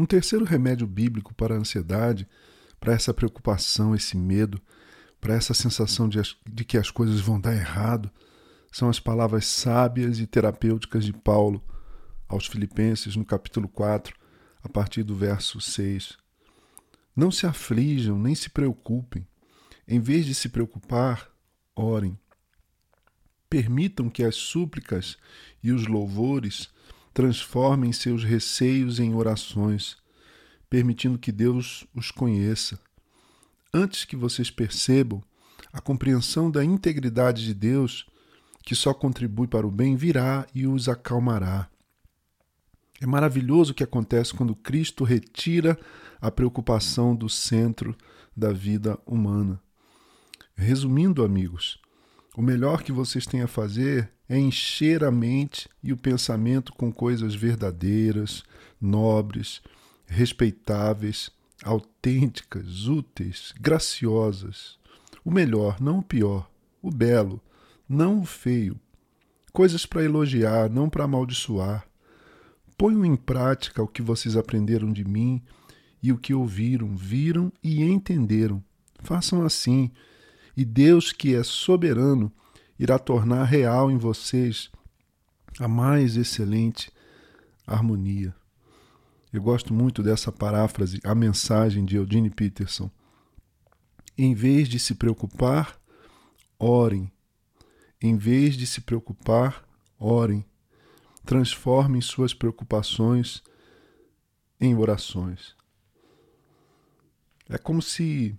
Um terceiro remédio bíblico para a ansiedade, para essa preocupação, esse medo, para essa sensação de, de que as coisas vão dar errado, são as palavras sábias e terapêuticas de Paulo aos Filipenses, no capítulo 4, a partir do verso 6. Não se aflijam, nem se preocupem. Em vez de se preocupar, orem. Permitam que as súplicas e os louvores transformem seus receios em orações, permitindo que Deus os conheça. Antes que vocês percebam, a compreensão da integridade de Deus, que só contribui para o bem, virá e os acalmará. É maravilhoso o que acontece quando Cristo retira a preocupação do centro da vida humana. Resumindo, amigos, o melhor que vocês têm a fazer é encher a mente e o pensamento com coisas verdadeiras, nobres, respeitáveis, autênticas, úteis, graciosas. O melhor, não o pior, o belo, não o feio. Coisas para elogiar, não para amaldiçoar. Ponham em prática o que vocês aprenderam de mim e o que ouviram, viram e entenderam. Façam assim, e Deus, que é soberano, irá tornar real em vocês a mais excelente harmonia. Eu gosto muito dessa paráfrase, a mensagem de Eugene Peterson. Em vez de se preocupar, orem. Em vez de se preocupar, orem. Transformem suas preocupações em orações. É como se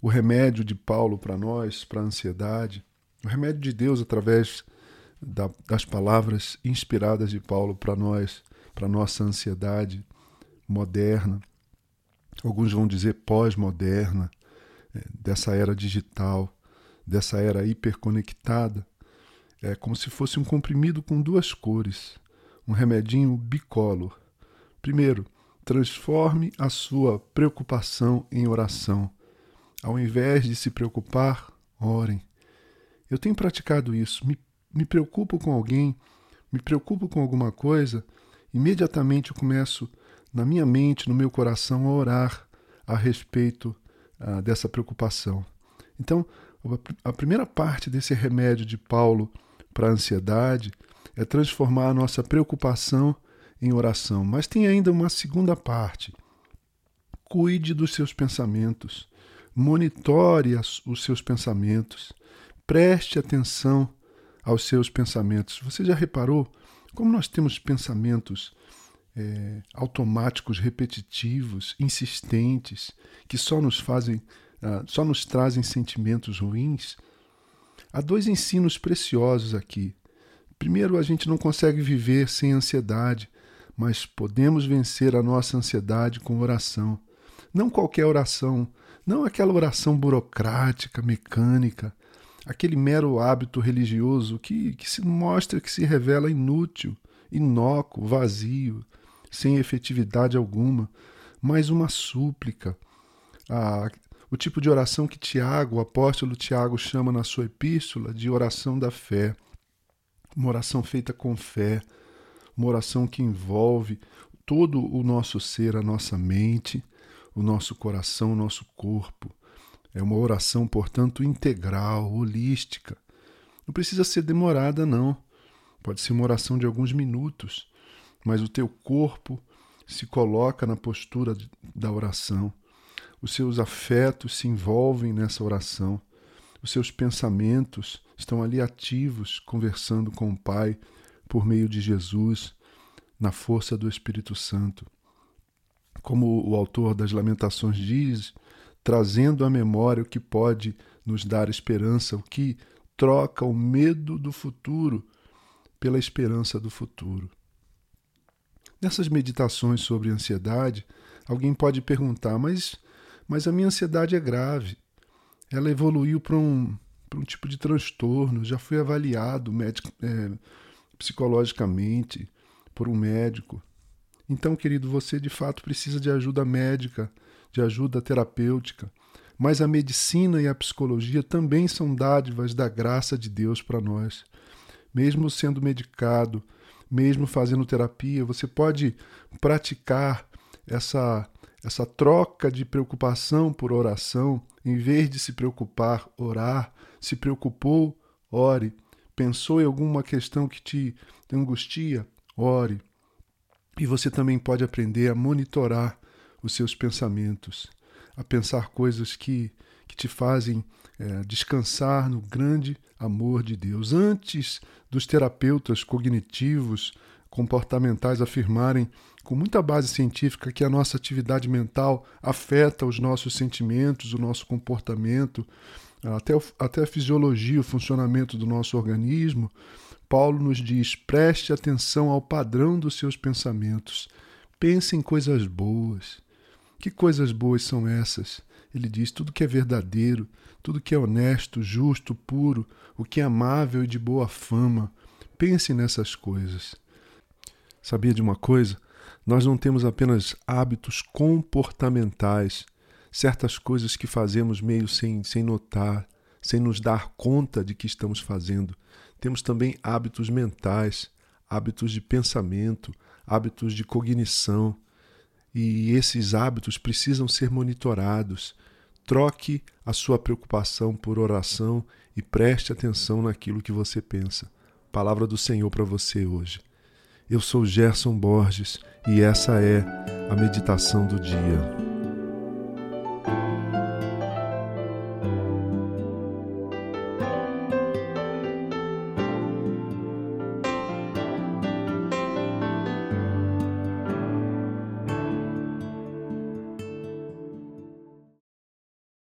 o remédio de Paulo para nós, para a ansiedade, o remédio de Deus através da, das palavras inspiradas de Paulo para nós, para nossa ansiedade moderna, alguns vão dizer pós-moderna, é, dessa era digital, dessa era hiperconectada, é como se fosse um comprimido com duas cores, um remedinho bicolor. Primeiro, Transforme a sua preocupação em oração. Ao invés de se preocupar, orem. Eu tenho praticado isso. Me, me preocupo com alguém, me preocupo com alguma coisa, imediatamente eu começo, na minha mente, no meu coração, a orar a respeito ah, dessa preocupação. Então, a primeira parte desse remédio de Paulo para a ansiedade é transformar a nossa preocupação em oração. Mas tem ainda uma segunda parte. Cuide dos seus pensamentos, monitore os seus pensamentos, preste atenção aos seus pensamentos. Você já reparou como nós temos pensamentos é, automáticos, repetitivos, insistentes, que só nos fazem, uh, só nos trazem sentimentos ruins? Há dois ensinos preciosos aqui. Primeiro, a gente não consegue viver sem ansiedade, mas podemos vencer a nossa ansiedade com oração. Não qualquer oração, não aquela oração burocrática, mecânica, aquele mero hábito religioso que, que se mostra que se revela inútil, inócuo, vazio, sem efetividade alguma, mas uma súplica. Ah, o tipo de oração que Tiago, o apóstolo Tiago, chama na sua epístola de oração da fé. Uma oração feita com fé, uma oração que envolve todo o nosso ser, a nossa mente, o nosso coração, o nosso corpo. É uma oração, portanto, integral, holística. Não precisa ser demorada, não. Pode ser uma oração de alguns minutos, mas o teu corpo se coloca na postura da oração. Os seus afetos se envolvem nessa oração. Os seus pensamentos estão ali ativos, conversando com o Pai por meio de Jesus, na força do Espírito Santo. Como o autor das Lamentações diz, trazendo à memória o que pode nos dar esperança, o que troca o medo do futuro pela esperança do futuro. Nessas meditações sobre ansiedade, alguém pode perguntar: mas, mas a minha ansiedade é grave. Ela evoluiu para um, para um tipo de transtorno, já foi avaliado médico, é, psicologicamente por um médico. Então, querido, você de fato precisa de ajuda médica, de ajuda terapêutica. Mas a medicina e a psicologia também são dádivas da graça de Deus para nós. mesmo sendo medicado, mesmo fazendo terapia, você pode praticar essa essa troca de preocupação por oração, em vez de se preocupar, orar, se preocupou, ore, pensou em alguma questão que te angustia, ore. E você também pode aprender a monitorar os seus pensamentos, a pensar coisas que, que te fazem é, descansar no grande amor de Deus. Antes dos terapeutas cognitivos comportamentais afirmarem com muita base científica que a nossa atividade mental afeta os nossos sentimentos, o nosso comportamento, até, até a fisiologia, o funcionamento do nosso organismo, Paulo nos diz: preste atenção ao padrão dos seus pensamentos. Pense em coisas boas. Que coisas boas são essas? Ele diz: tudo que é verdadeiro, tudo que é honesto, justo, puro, o que é amável e de boa fama. Pense nessas coisas. Sabia de uma coisa? Nós não temos apenas hábitos comportamentais, certas coisas que fazemos meio sem, sem notar, sem nos dar conta de que estamos fazendo. Temos também hábitos mentais, hábitos de pensamento, hábitos de cognição. E esses hábitos precisam ser monitorados. Troque a sua preocupação por oração e preste atenção naquilo que você pensa. Palavra do Senhor para você hoje. Eu sou Gerson Borges e essa é a meditação do dia.